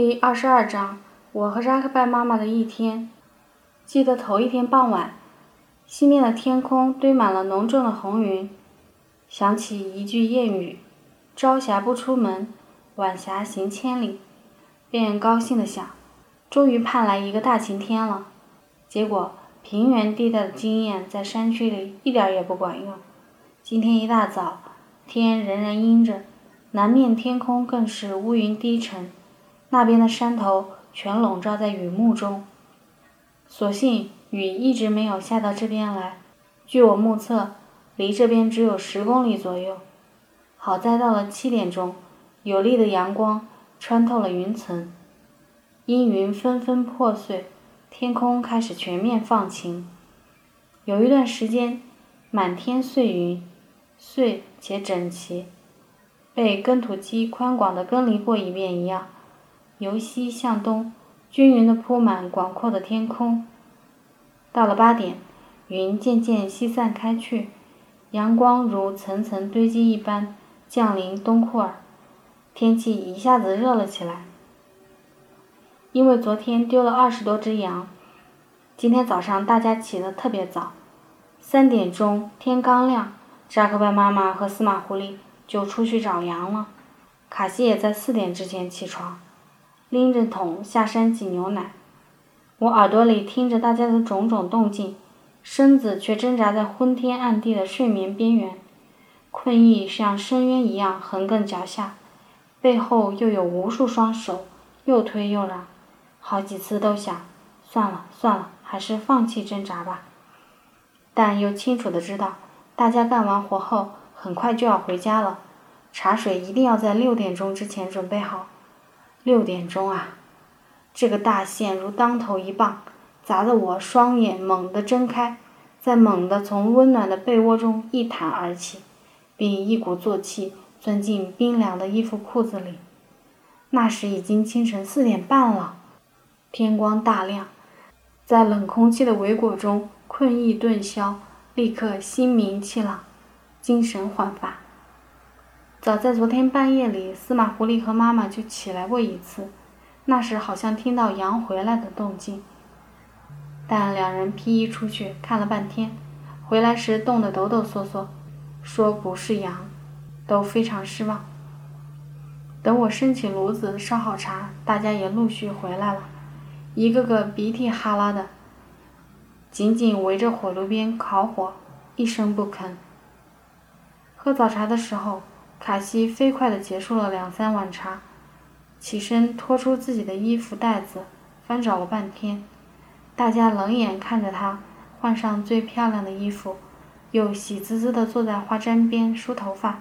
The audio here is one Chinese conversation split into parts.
第二十二章，我和扎克拜妈妈的一天。记得头一天傍晚，西面的天空堆满了浓重的红云，想起一句谚语：“朝霞不出门，晚霞行千里。”便高兴地想，终于盼来一个大晴天了。结果平原地带的经验在山区里一点也不管用。今天一大早，天仍然阴着，南面天空更是乌云低沉。那边的山头全笼罩在雨幕中，所幸雨一直没有下到这边来。据我目测，离这边只有十公里左右。好在到了七点钟，有力的阳光穿透了云层，阴云纷纷破碎，天空开始全面放晴。有一段时间，满天碎云，碎且整齐，被耕土机宽广的耕犁过一遍一样。由西向东，均匀地铺满广阔的天空。到了八点，云渐渐西散开去，阳光如层层堆积一般降临东库尔，天气一下子热了起来。因为昨天丢了二十多只羊，今天早上大家起得特别早，三点钟天刚亮，扎克拜妈妈和司马狐狸就出去找羊了，卡西也在四点之前起床。拎着桶下山挤牛奶，我耳朵里听着大家的种种动静，身子却挣扎在昏天暗地的睡眠边缘，困意像深渊一样横亘脚下，背后又有无数双手又推又拉，好几次都想算了算了，还是放弃挣扎吧，但又清楚的知道，大家干完活后很快就要回家了，茶水一定要在六点钟之前准备好。六点钟啊！这个大线如当头一棒，砸得我双眼猛地睁开，再猛地从温暖的被窝中一弹而起，并一鼓作气钻进冰凉的衣服裤子里。那时已经清晨四点半了，天光大亮，在冷空气的围裹中，困意顿消，立刻心明气朗，精神焕发。早在昨天半夜里，司马狐狸和妈妈就起来过一次，那时好像听到羊回来的动静。但两人披衣出去看了半天，回来时冻得抖抖嗦嗦，说不是羊，都非常失望。等我升起炉子烧好茶，大家也陆续回来了，一个个鼻涕哈拉的，紧紧围着火炉边烤火，一声不吭。喝早茶的时候。卡西飞快地结束了两三碗茶，起身拖出自己的衣服袋子，翻找了半天。大家冷眼看着他换上最漂亮的衣服，又喜滋滋地坐在花毡边梳头发。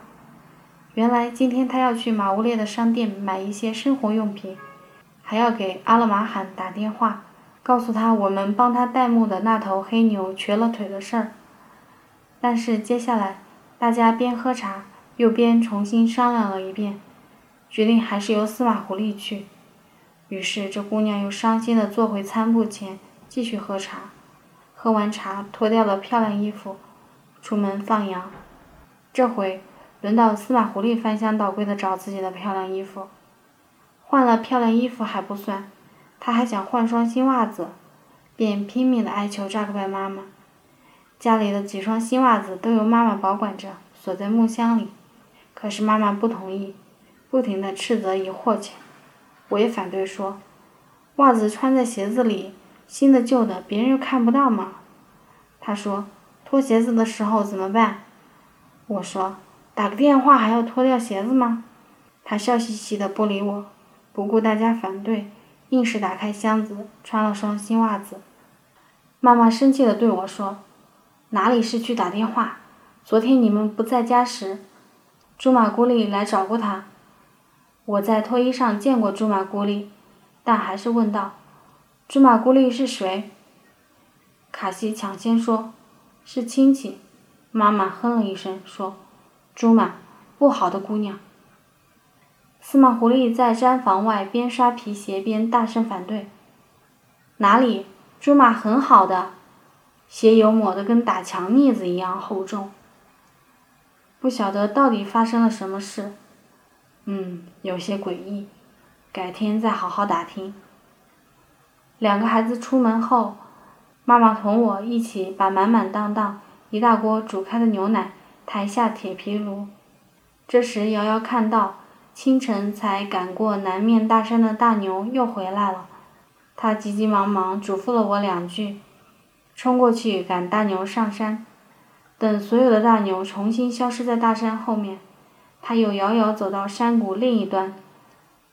原来今天他要去马乌列的商店买一些生活用品，还要给阿勒玛罕打电话，告诉他我们帮他代牧的那头黑牛瘸了腿的事儿。但是接下来，大家边喝茶。右边重新商量了一遍，决定还是由司马狐狸去。于是这姑娘又伤心地坐回餐布前，继续喝茶。喝完茶，脱掉了漂亮衣服，出门放羊。这回轮到司马狐狸翻箱倒柜地找自己的漂亮衣服。换了漂亮衣服还不算，他还想换双新袜子，便拼命地哀求扎克拜妈妈。家里的几双新袜子都由妈妈保管着，锁在木箱里。可是妈妈不同意，不停地斥责疑惑去。我也反对说，袜子穿在鞋子里，新的旧的，别人又看不到嘛。她说，脱鞋子的时候怎么办？我说，打个电话还要脱掉鞋子吗？她笑嘻嘻的不理我，不顾大家反对，硬是打开箱子，穿了双新袜子。妈妈生气的对我说，哪里是去打电话？昨天你们不在家时。朱马姑丽来找过他，我在脱衣上见过朱马姑丽，但还是问道：“朱马姑丽是谁？”卡西抢先说：“是亲戚。”妈妈哼了一声说：“朱马，不好的姑娘。”司马狐狸在毡房外边刷皮鞋边大声反对：“哪里？朱马很好的，鞋油抹得跟打墙腻子一样厚重。”不晓得到底发生了什么事，嗯，有些诡异。改天再好好打听。两个孩子出门后，妈妈同我一起把满满当当一大锅煮开的牛奶抬下铁皮炉。这时，瑶瑶看到清晨才赶过南面大山的大牛又回来了，她急急忙忙嘱咐了我两句，冲过去赶大牛上山。等所有的大牛重新消失在大山后面，他又遥遥走到山谷另一端，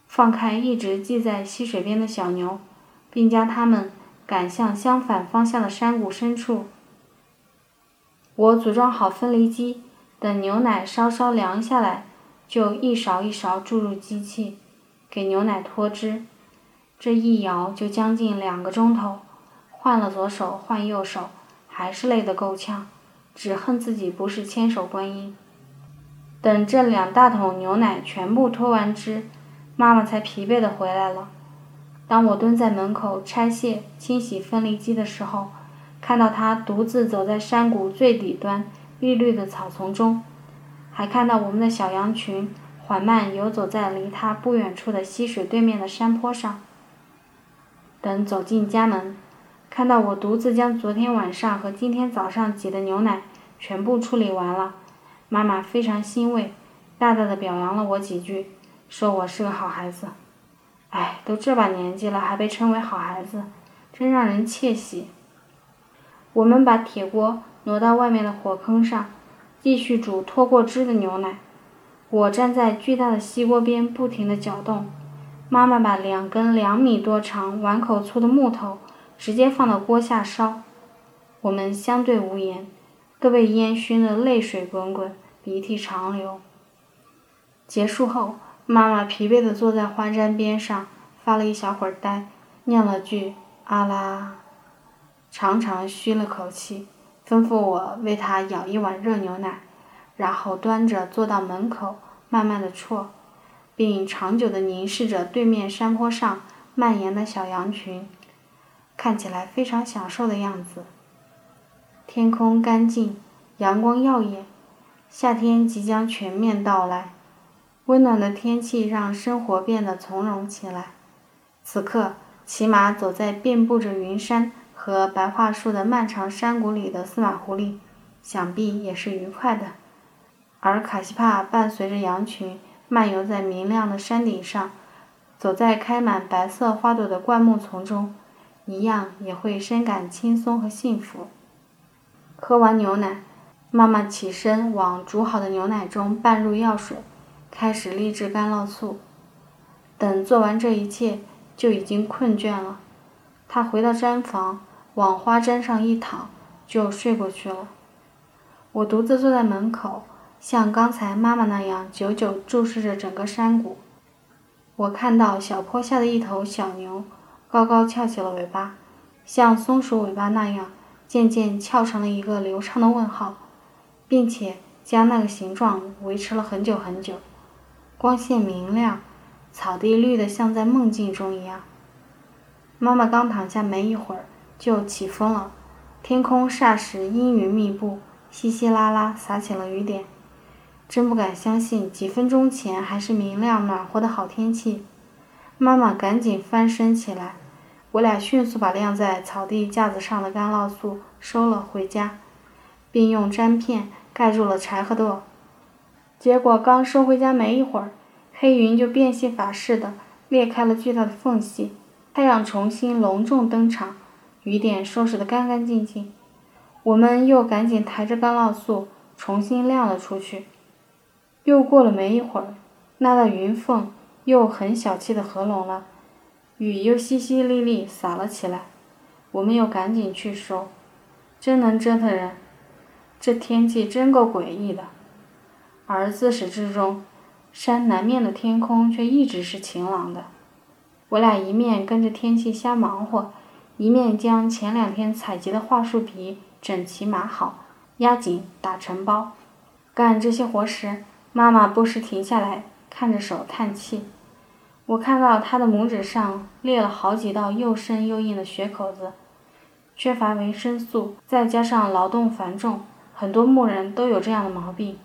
放开一直系在溪水边的小牛。并将它们赶向相反方向的山谷深处。我组装好分离机，等牛奶稍稍凉下来，就一勺一勺注入机器，给牛奶脱脂。这一摇就将近两个钟头，换了左手换右手，还是累得够呛，只恨自己不是千手观音。等这两大桶牛奶全部脱完脂，妈妈才疲惫地回来了。当我蹲在门口拆卸、清洗分离机的时候，看到他独自走在山谷最底端碧绿的草丛中，还看到我们的小羊群缓慢游走在离他不远处的溪水对面的山坡上。等走进家门，看到我独自将昨天晚上和今天早上挤的牛奶全部处理完了，妈妈非常欣慰，大大的表扬了我几句，说我是个好孩子。哎，都这把年纪了，还被称为好孩子，真让人窃喜。我们把铁锅挪到外面的火坑上，继续煮脱过脂的牛奶。我站在巨大的锡锅边，不停地搅动。妈妈把两根两米多长、碗口粗的木头直接放到锅下烧。我们相对无言，都被烟熏得泪水滚滚，鼻涕长流。结束后。妈妈疲惫地坐在花毡边上，发了一小会儿呆，念了句“阿拉”，长长吁了口气，吩咐我为她舀一碗热牛奶，然后端着坐到门口，慢慢地啜，并长久地凝视着对面山坡上蔓延的小羊群，看起来非常享受的样子。天空干净，阳光耀眼，夏天即将全面到来。温暖的天气让生活变得从容起来。此刻，骑马走在遍布着云山和白桦树的漫长山谷里的司马狐狸，想必也是愉快的。而卡西帕伴随着羊群漫游在明亮的山顶上，走在开满白色花朵的灌木丛中，一样也会深感轻松和幸福。喝完牛奶，妈妈起身往煮好的牛奶中拌入药水。开始炼制干酪素，等做完这一切，就已经困倦了。他回到毡房，往花毡上一躺，就睡过去了。我独自坐在门口，像刚才妈妈那样，久久注视着整个山谷。我看到小坡下的一头小牛，高高翘起了尾巴，像松鼠尾巴那样，渐渐翘成了一个流畅的问号，并且将那个形状维持了很久很久。光线明亮，草地绿得像在梦境中一样。妈妈刚躺下没一会儿，就起风了，天空霎时阴云密布，稀稀拉拉洒起了雨点。真不敢相信，几分钟前还是明亮暖和的好天气。妈妈赶紧翻身起来，我俩迅速把晾在草地架子上的干酪素收了回家，并用毡片盖住了柴禾垛。结果刚收回家没一会儿，黑云就变戏法似的裂开了巨大的缝隙，太阳重新隆重登场，雨点收拾得干干净净。我们又赶紧抬着干酪素重新晾了出去。又过了没一会儿，那道云缝又很小气的合拢了，雨又淅淅沥沥洒了起来。我们又赶紧去收，真能折腾人，这天气真够诡异的。而自始至终，山南面的天空却一直是晴朗的。我俩一面跟着天气瞎忙活，一面将前两天采集的桦树皮整齐码好、压紧、打成包。干这些活时，妈妈不时停下来看着手叹气。我看到他的拇指上裂了好几道又深又硬的血口子，缺乏维生素，再加上劳动繁重，很多牧人都有这样的毛病。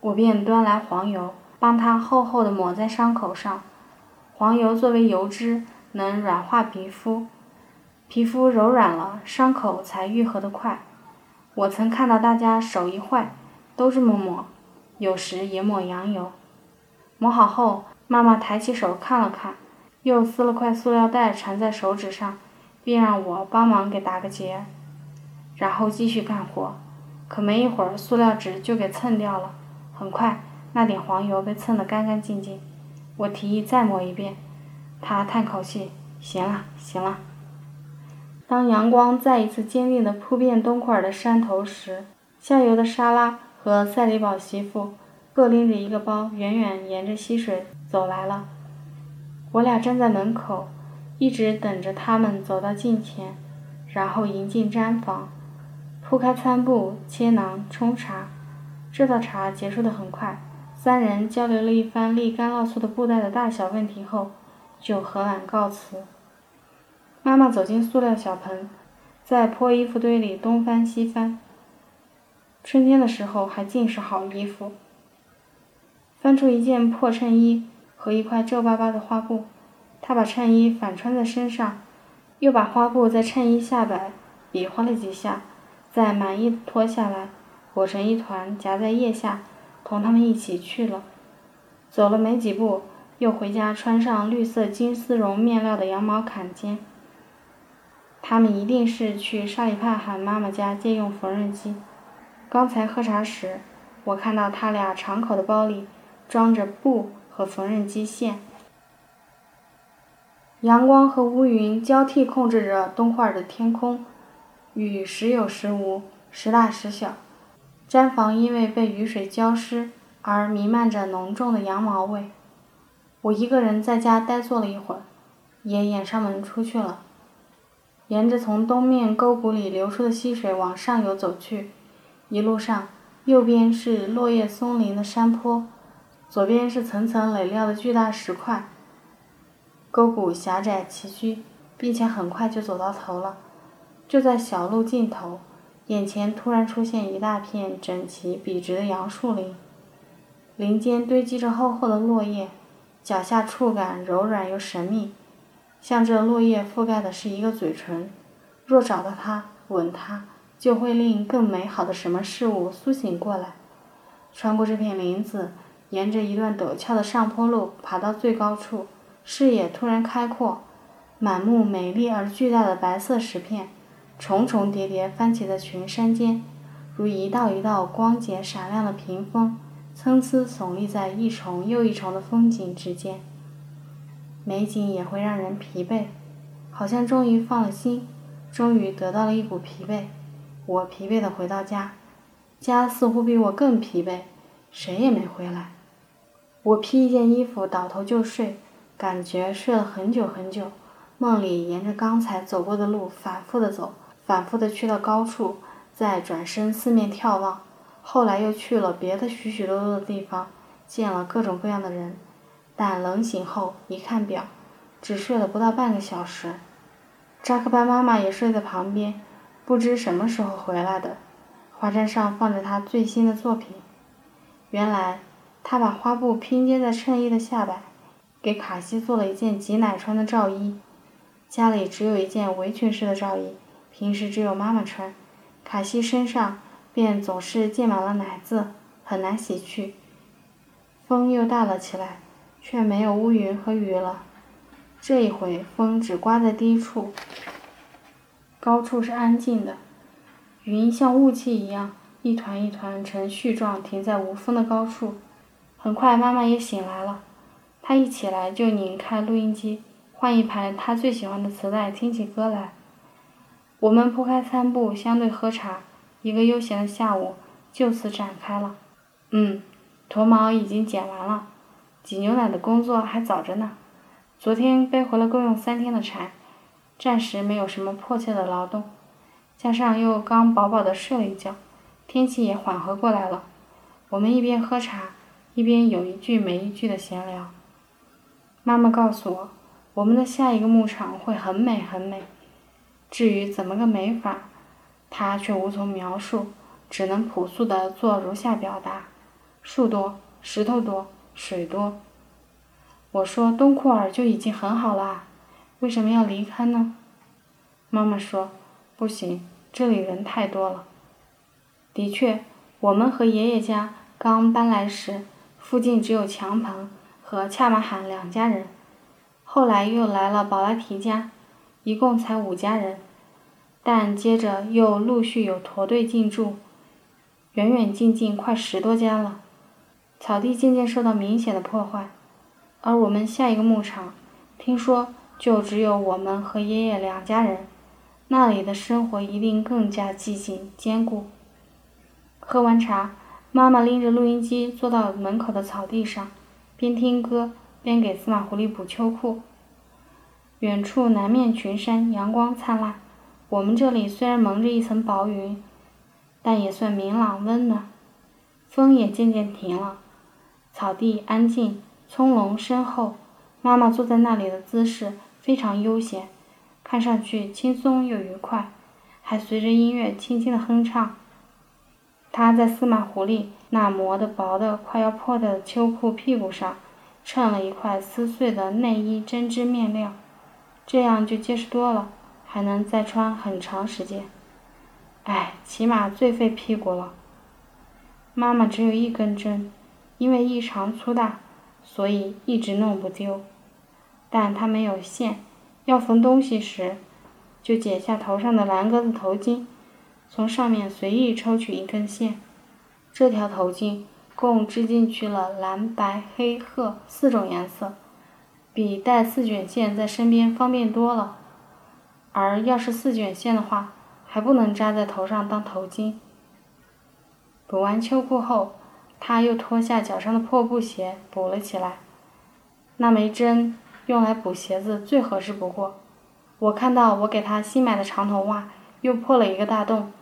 我便端来黄油，帮他厚厚的抹在伤口上。黄油作为油脂，能软化皮肤，皮肤柔软了，伤口才愈合得快。我曾看到大家手一坏，都这么抹，有时也抹羊油。抹好后，妈妈抬起手看了看，又撕了块塑料袋缠在手指上，并让我帮忙给打个结，然后继续干活。可没一会儿，塑料纸就给蹭掉了。很快，那点黄油被蹭得干干净净。我提议再抹一遍，他叹口气：“行了，行了。”当阳光再一次坚定地扑遍东库尔的山头时，下游的莎拉和赛里堡媳妇各拎着一个包，远远沿着溪水走来了。我俩站在门口，一直等着他们走到近前，然后迎进毡房。铺开餐布，切馕，冲茶。这道茶结束的很快。三人交流了一番沥干酪素的布袋的大小问题后，就和蔼告辞。妈妈走进塑料小盆，在破衣服堆里东翻西翻。春天的时候还尽是好衣服。翻出一件破衬衣和一块皱巴巴的花布，他把衬衣反穿在身上，又把花布在衬衣下摆比划了几下。再满意脱下来，裹成一团，夹在腋下，同他们一起去了。走了没几步，又回家穿上绿色金丝绒面料的羊毛坎肩。他们一定是去沙里帕罕妈妈家借用缝纫机。刚才喝茶时，我看到他俩敞口的包里装着布和缝纫机线。阳光和乌云交替控制着东块的天空。雨时有时无，时大时小。毡房因为被雨水浇湿而弥漫着浓重的羊毛味。我一个人在家呆坐了一会儿，也掩上门出去了。沿着从东面沟谷里流出的溪水往上游走去，一路上，右边是落叶松林的山坡，左边是层层垒料的巨大石块。沟谷狭窄崎岖，并且很快就走到头了。就在小路尽头，眼前突然出现一大片整齐笔直的杨树林，林间堆积着厚厚的落叶，脚下触感柔软又神秘，像这落叶覆盖的是一个嘴唇，若找到它，吻它，就会令更美好的什么事物苏醒过来。穿过这片林子，沿着一段陡峭的上坡路爬到最高处，视野突然开阔，满目美丽而巨大的白色石片。重重叠叠翻起在群山间，如一道一道光洁闪亮的屏风，参差耸立在一重又一重的风景之间。美景也会让人疲惫，好像终于放了心，终于得到了一股疲惫。我疲惫地回到家，家似乎比我更疲惫，谁也没回来。我披一件衣服，倒头就睡，感觉睡了很久很久。梦里沿着刚才走过的路反复地走。反复的去到高处，再转身四面眺望，后来又去了别的许许多多的地方，见了各种各样的人，但冷醒后一看表，只睡了不到半个小时。扎克班妈妈也睡在旁边，不知什么时候回来的。花毡上放着她最新的作品，原来他把花布拼接在衬衣的下摆，给卡西做了一件挤奶穿的罩衣。家里只有一件围裙式的罩衣。平时只有妈妈穿，卡西身上便总是溅满了奶渍，很难洗去。风又大了起来，却没有乌云和雨了。这一回风只刮在低处，高处是安静的。云像雾气一样，一团一团呈絮状停在无风的高处。很快妈妈也醒来了，她一起来就拧开录音机，换一盘她最喜欢的磁带，听起歌来。我们铺开餐布，相对喝茶，一个悠闲的下午就此展开了。嗯，脱毛已经剪完了，挤牛奶的工作还早着呢。昨天背回了够用三天的柴，暂时没有什么迫切的劳动，加上又刚饱饱的睡了一觉，天气也缓和过来了。我们一边喝茶，一边有一句没一句的闲聊。妈妈告诉我，我们的下一个牧场会很美很美。至于怎么个美法，他却无从描述，只能朴素地做如下表达：树多，石头多，水多。我说东库尔就已经很好啦，为什么要离开呢？妈妈说，不行，这里人太多了。的确，我们和爷爷家刚搬来时，附近只有强鹏和恰马罕两家人，后来又来了宝拉提家，一共才五家人。但接着又陆续有驼队进驻，远远近近快十多家了。草地渐渐受到明显的破坏，而我们下一个牧场，听说就只有我们和爷爷两家人，那里的生活一定更加寂静坚固。喝完茶，妈妈拎着录音机坐到门口的草地上，边听歌边给司马狐狸补秋裤。远处南面群山，阳光灿烂。我们这里虽然蒙着一层薄云，但也算明朗温暖。风也渐渐停了，草地安静，葱茏深厚。妈妈坐在那里的姿势非常悠闲，看上去轻松又愉快，还随着音乐轻轻的哼唱。他在司马狐狸那磨得薄的快要破的秋裤屁股上，衬了一块撕碎的内衣针织面料，这样就结实多了。还能再穿很长时间，哎，起码最费屁股了。妈妈只有一根针，因为异常粗大，所以一直弄不丢。但她没有线，要缝东西时，就解下头上的蓝格子头巾，从上面随意抽取一根线。这条头巾共织进去了蓝、白、黑、褐四种颜色，比带四卷线在身边方便多了。而要是四卷线的话，还不能扎在头上当头巾。补完秋裤后，他又脱下脚上的破布鞋补了起来。那枚针用来补鞋子最合适不过。我看到我给他新买的长筒袜又破了一个大洞。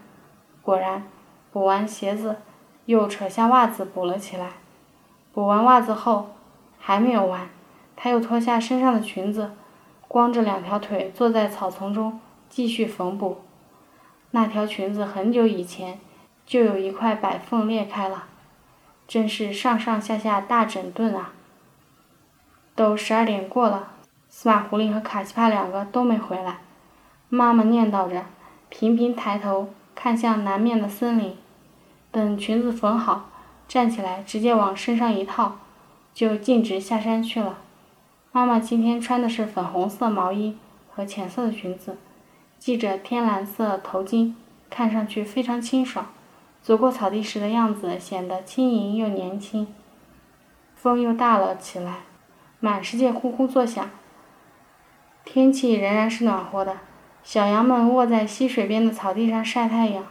果然，补完鞋子，又扯下袜子补了起来。补完袜子后，还没有完，他又脱下身上的裙子。光着两条腿坐在草丛中继续缝补，那条裙子很久以前就有一块白缝裂开了，真是上上下下大整顿啊！都十二点过了，司马狐狸和卡西帕两个都没回来。妈妈念叨着，频频抬头看向南面的森林。等裙子缝好，站起来直接往身上一套，就径直下山去了。妈妈今天穿的是粉红色毛衣和浅色的裙子，系着天蓝色头巾，看上去非常清爽。走过草地时的样子显得轻盈又年轻。风又大了起来，满世界呼呼作响。天气仍然是暖和的，小羊们卧在溪水边的草地上晒太阳。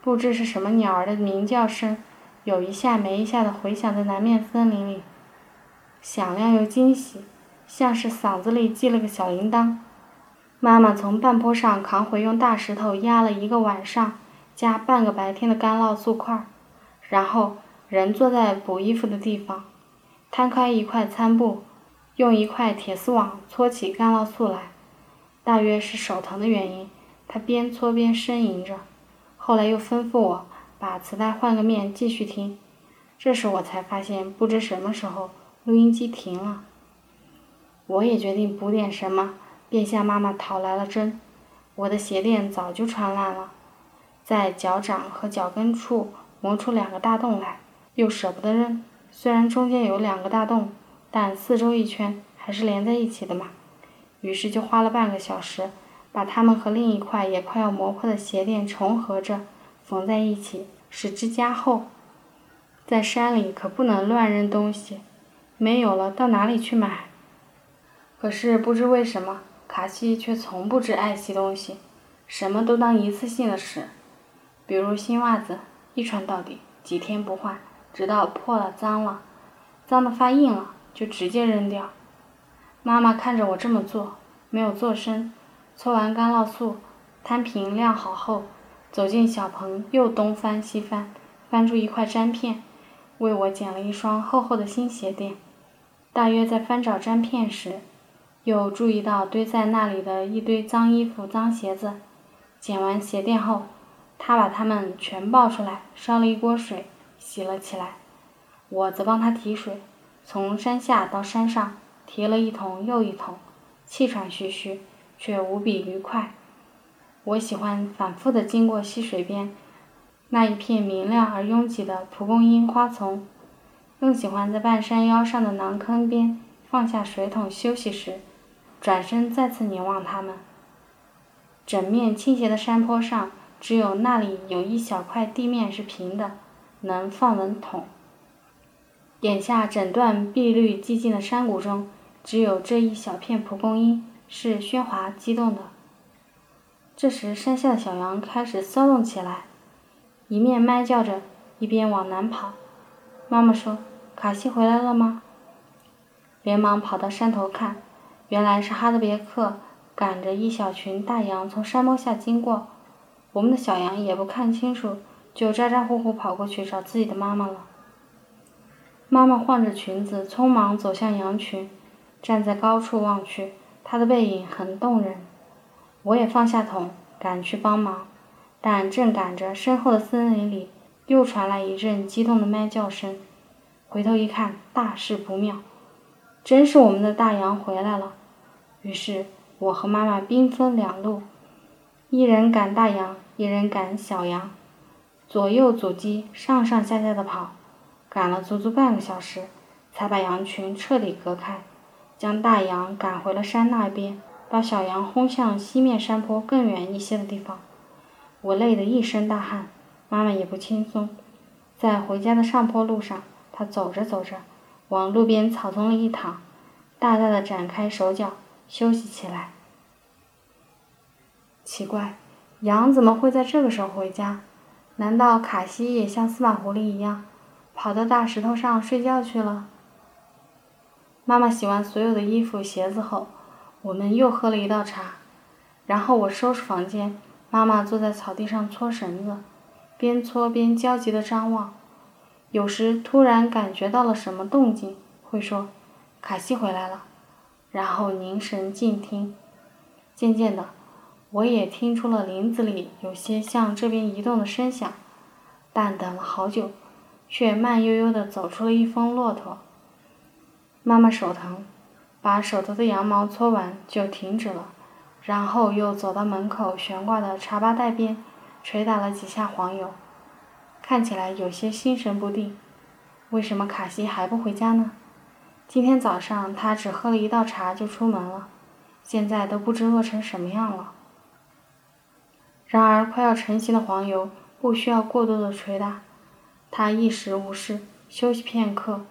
不知是什么鸟儿的鸣叫声，有一下没一下的回响在南面森林里，响亮又惊喜。像是嗓子里系了个小铃铛。妈妈从半坡上扛回用大石头压了一个晚上加半个白天的干酪素块，然后人坐在补衣服的地方，摊开一块餐布，用一块铁丝网搓起干酪素来。大约是手疼的原因，他边搓边呻吟着。后来又吩咐我把磁带换个面继续听。这时我才发现，不知什么时候录音机停了。我也决定补点什么，便向妈妈讨来了针。我的鞋垫早就穿烂了，在脚掌和脚跟处磨出两个大洞来，又舍不得扔。虽然中间有两个大洞，但四周一圈还是连在一起的嘛。于是就花了半个小时，把它们和另一块也快要磨破的鞋垫重合着缝在一起，使之加厚。在山里可不能乱扔东西，没有了到哪里去买？可是不知为什么，卡西却从不知爱惜东西，什么都当一次性的使。比如新袜子，一穿到底，几天不换，直到破了、脏了，脏的发硬了，就直接扔掉。妈妈看着我这么做，没有做声，搓完干酪素，摊平晾好后，走进小棚，又东翻西翻，翻出一块粘片，为我捡了一双厚厚的新鞋垫。大约在翻找粘片时。又注意到堆在那里的一堆脏衣服、脏鞋子，捡完鞋垫后，他把它们全抱出来，烧了一锅水，洗了起来。我则帮他提水，从山下到山上，提了一桶又一桶，气喘吁吁，却无比愉快。我喜欢反复地经过溪水边那一片明亮而拥挤的蒲公英花丛，更喜欢在半山腰上的囊坑边放下水桶休息时，转身再次凝望它们。整面倾斜的山坡上，只有那里有一小块地面是平的，能放稳桶。眼下整段碧绿寂静的山谷中，只有这一小片蒲公英是喧哗激动的。这时，山下的小羊开始骚动起来，一面麦叫着，一边往南跑。妈妈说：“卡西回来了吗？”连忙跑到山头看，原来是哈德别克赶着一小群大羊从山坡下经过。我们的小羊也不看清楚，就咋咋呼呼跑过去找自己的妈妈了。妈妈晃着裙子，匆忙走向羊群，站在高处望去，她的背影很动人。我也放下桶，赶去帮忙，但正赶着，身后的森林里又传来一阵激动的咩叫声。回头一看，大事不妙，真是我们的大羊回来了。于是，我和妈妈兵分两路，一人赶大羊，一人赶小羊，左右阻击，上上下下的跑。赶了足足半个小时，才把羊群彻底隔开，将大羊赶回了山那边，把小羊轰向西面山坡更远一些的地方。我累得一身大汗，妈妈也不轻松。在回家的上坡路上，她走着走着，往路边草丛里一躺，大大的展开手脚休息起来。奇怪，羊怎么会在这个时候回家？难道卡西也像司马狐狸一样？跑到大石头上睡觉去了。妈妈洗完所有的衣服鞋子后，我们又喝了一道茶，然后我收拾房间。妈妈坐在草地上搓绳子，边搓边焦急地张望，有时突然感觉到了什么动静，会说：“卡西回来了。”然后凝神静听。渐渐的，我也听出了林子里有些向这边移动的声响，但等了好久。却慢悠悠地走出了一峰骆驼。妈妈手疼，把手头的羊毛搓完就停止了，然后又走到门口悬挂的茶吧袋边，捶打了几下黄油，看起来有些心神不定。为什么卡西还不回家呢？今天早上他只喝了一道茶就出门了，现在都不知饿成什么样了。然而，快要成型的黄油不需要过多的捶打。他一时无事，休息片刻，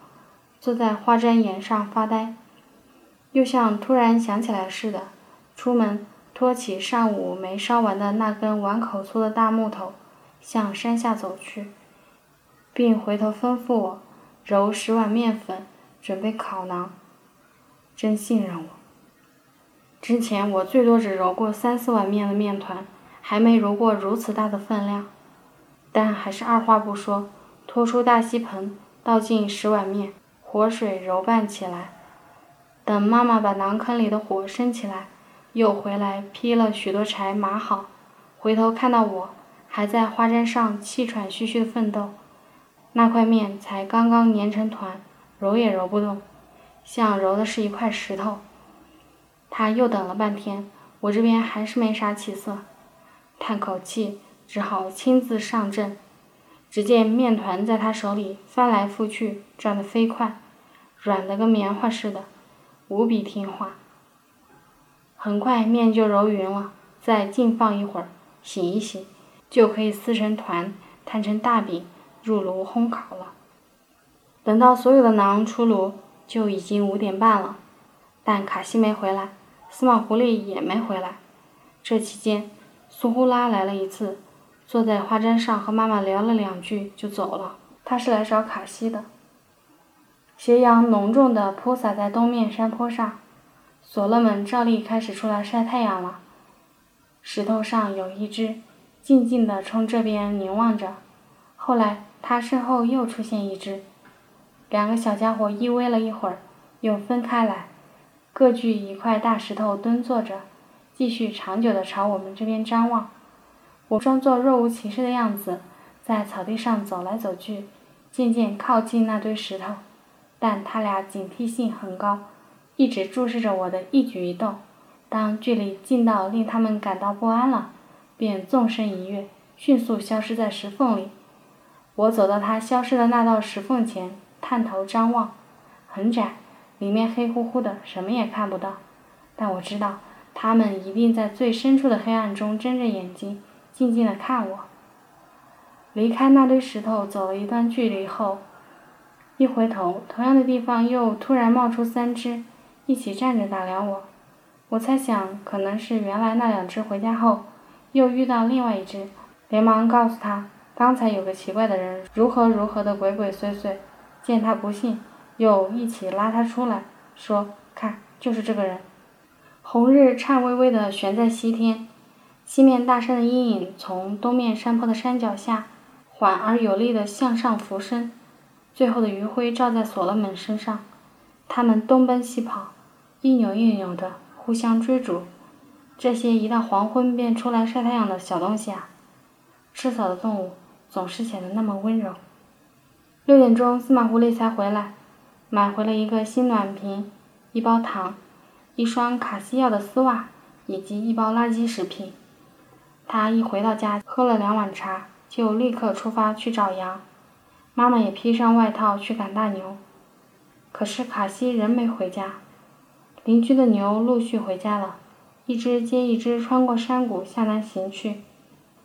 坐在花毡沿上发呆，又像突然想起来似的，出门托起上午没烧完的那根碗口粗的大木头，向山下走去，并回头吩咐我揉十碗面粉，准备烤馕。真信任我。之前我最多只揉过三四碗面的面团，还没揉过如此大的分量，但还是二话不说。拖出大锡盆，倒进十碗面，活水揉拌起来。等妈妈把馕坑里的火升起来，又回来劈了许多柴码好。回头看到我，还在花毡上气喘吁吁的奋斗，那块面才刚刚粘成团，揉也揉不动，像揉的是一块石头。他又等了半天，我这边还是没啥起色，叹口气，只好亲自上阵。只见面团在他手里翻来覆去，转得飞快，软得跟棉花似的，无比听话。很快面就揉匀了，再静放一会儿，醒一醒，就可以撕成团，摊成大饼，入炉烘烤了。等到所有的馕出炉，就已经五点半了。但卡西没回来，司马狐狸也没回来。这期间，苏呼拉来了一次。坐在花毡上和妈妈聊了两句就走了。他是来找卡西的。斜阳浓重地铺洒在东面山坡上，索勒们照例开始出来晒太阳了。石头上有一只，静静地冲这边凝望着。后来他身后又出现一只，两个小家伙依偎了一会儿，又分开来，各据一块大石头蹲坐着，继续长久地朝我们这边张望。我装作若无其事的样子，在草地上走来走去，渐渐靠近那堆石头，但他俩警惕性很高，一直注视着我的一举一动。当距离近到令他们感到不安了，便纵身一跃，迅速消失在石缝里。我走到他消失的那道石缝前，探头张望，很窄，里面黑乎乎的，什么也看不到。但我知道，他们一定在最深处的黑暗中睁着眼睛，静静地看我。离开那堆石头走了一段距离后，一回头，同样的地方又突然冒出三只，一起站着打量我。我猜想，可能是原来那两只回家后，又遇到另外一只，连忙告诉他，刚才有个奇怪的人如何如何的鬼鬼祟祟。见他不信，又一起拉他出来，说：“看，就是这个人。”红日颤巍巍地悬在西天，西面大山的阴影从东面山坡的山脚下。缓而有力地向上浮升，最后的余晖照在所罗门身上。他们东奔西跑，一扭一扭的互相追逐。这些一到黄昏便出来晒太阳的小东西啊，吃草的动物总是显得那么温柔。六点钟，司马狐狸才回来，买回了一个新暖瓶、一包糖、一双卡西要的丝袜以及一包垃圾食品。他一回到家，喝了两碗茶。就立刻出发去找羊，妈妈也披上外套去赶大牛。可是卡西仍没回家，邻居的牛陆续回家了，一只接一只穿过山谷向南行去。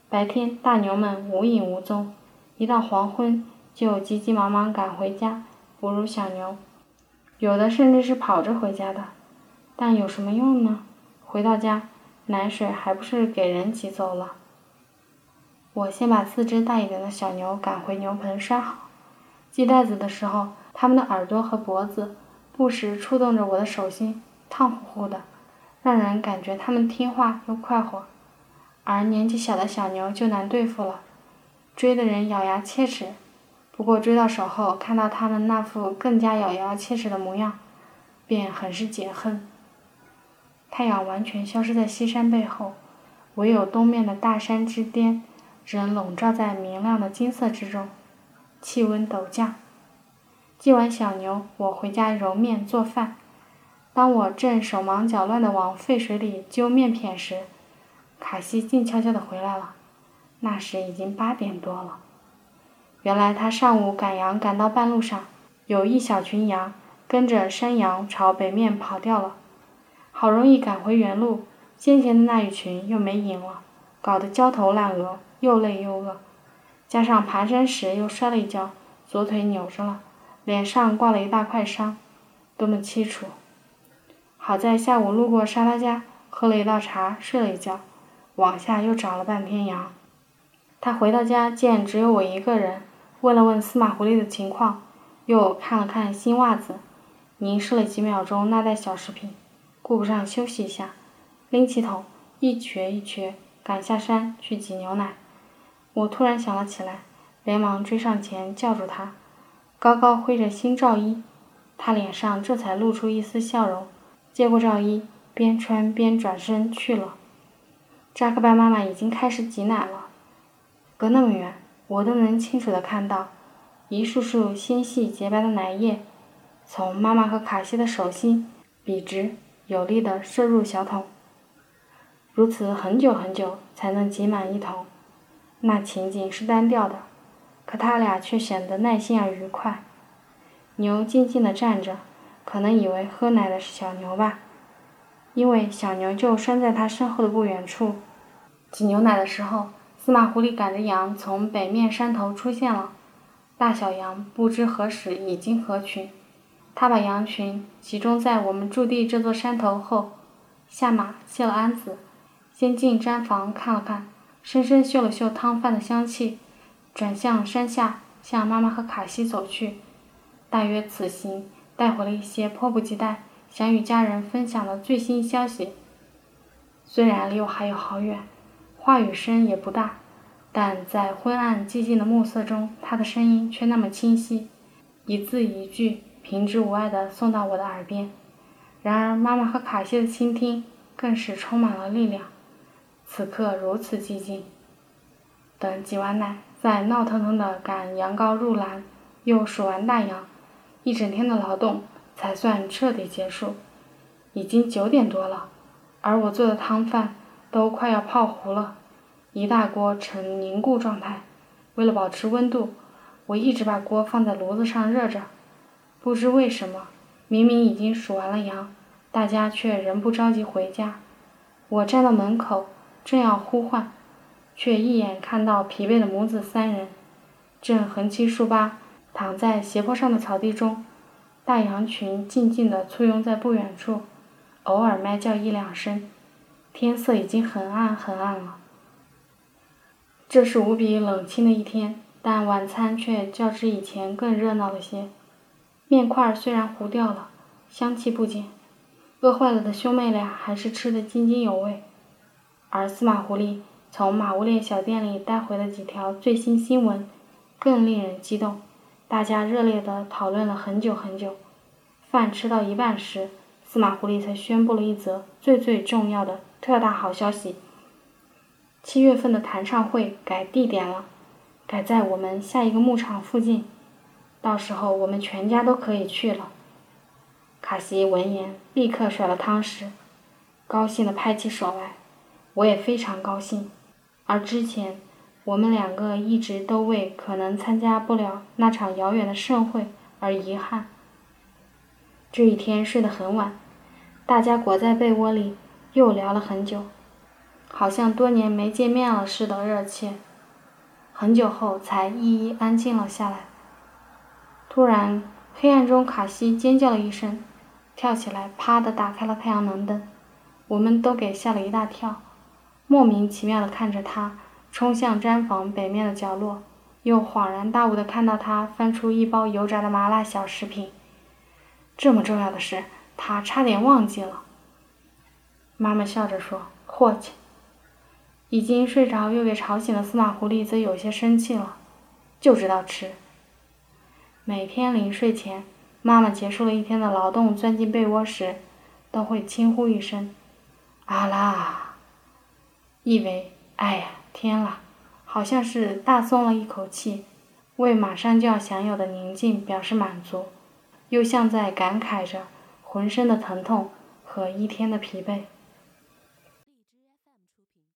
白天大牛们无影无踪，一到黄昏就急急忙忙赶回家哺乳小牛，有的甚至是跑着回家的。但有什么用呢？回到家，奶水还不是给人挤走了。我先把四只大一点的小牛赶回牛棚拴好，系带子的时候，它们的耳朵和脖子不时触动着我的手心，烫乎乎的，让人感觉它们听话又快活。而年纪小的小牛就难对付了，追的人咬牙切齿。不过追到手后，看到它们那副更加咬牙切齿的模样，便很是解恨。太阳完全消失在西山背后，唯有东面的大山之巅。仍笼罩在明亮的金色之中，气温陡降。系完小牛，我回家揉面做饭。当我正手忙脚乱地往沸水里揪面片时，卡西静悄悄地回来了。那时已经八点多了。原来他上午赶羊赶到半路上，有一小群羊跟着山羊朝北面跑掉了。好容易赶回原路，先前的那一群又没影了，搞得焦头烂额。又累又饿，加上爬山时又摔了一跤，左腿扭着了，脸上挂了一大块伤，多么凄楚！好在下午路过沙拉家，喝了一道茶，睡了一觉，往下又找了半天羊。他回到家见只有我一个人，问了问司马狐狸的情况，又看了看新袜子，凝视了几秒钟那袋小食品，顾不上休息一下，拎起桶一瘸一瘸赶下山去挤牛奶。我突然想了起来，连忙追上前叫住他，高高挥着新罩衣，他脸上这才露出一丝笑容，接过罩衣，边穿边转身去了。扎克拜妈妈已经开始挤奶了，隔那么远，我都能清楚地看到，一束束纤细洁白的奶液，从妈妈和卡西的手心笔直有力地射入小桶，如此很久很久才能挤满一桶。那情景是单调的，可他俩却显得耐心而愉快。牛静静地站着，可能以为喝奶的是小牛吧，因为小牛就拴在他身后的不远处。挤牛奶的时候，司马狐狸赶着羊从北面山头出现了，大小羊不知何时已经合群。他把羊群集中在我们驻地这座山头后，下马卸了鞍子，先进毡房看了看。深深嗅了嗅汤饭的香气，转向山下，向妈妈和卡西走去。大约此行带回了一些迫不及待想与家人分享的最新消息。虽然离我还有好远，话语声也不大，但在昏暗寂静的暮色中，他的声音却那么清晰，一字一句平直无碍地送到我的耳边。然而，妈妈和卡西的倾听更是充满了力量。此刻如此寂静，等挤完奶，再闹腾腾的赶羊羔入栏，又数完大羊，一整天的劳动才算彻底结束。已经九点多了，而我做的汤饭都快要泡糊了，一大锅呈凝固状态。为了保持温度，我一直把锅放在炉子上热着。不知为什么，明明已经数完了羊，大家却仍不着急回家。我站到门口，正要呼唤，却一眼看到疲惫的母子三人，正横七竖八躺在斜坡上的草地中。大羊群静静地簇拥在不远处，偶尔咩叫一两声。天色已经很暗很暗了。这是无比冷清的一天，但晚餐却较之以前更热闹了些。面块虽然糊掉了，香气不减，饿坏了的兄妹俩还是吃得津津有味。而司马狐狸从马乌列小店里带回的几条最新新闻，更令人激动。大家热烈地讨论了很久很久。饭吃到一半时，司马狐狸才宣布了一则最最重要的特大好消息：七月份的弹唱会改地点了，改在我们下一个牧场附近。到时候我们全家都可以去了。卡西闻言，立刻甩了汤匙，高兴地拍起手来。我也非常高兴。而之前，我们两个一直都为可能参加不了那场遥远的盛会而遗憾。这一天睡得很晚，大家裹在被窝里又聊了很久，好像多年没见面了似的热切。很久后才一一安静了下来。突然，黑暗中卡西尖叫了一声，跳起来，啪的打开了太阳能灯。我们都给吓了一大跳，莫名其妙的看着他冲向毡房北面的角落，又恍然大悟的看到他翻出一包油炸的麻辣小食品。这么重要的事，他差点忘记了。妈妈笑着说：“霍气。”已经睡着又给吵醒的司马狐狸则有些生气了，就知道吃。每天临睡前，妈妈结束了一天的劳动，钻进被窝时，都会轻呼一声：“啊啦！”意为“哎呀，天啦！”好像是大松了一口气，为马上就要享有的宁静表示满足，又像在感慨着浑身的疼痛和一天的疲惫。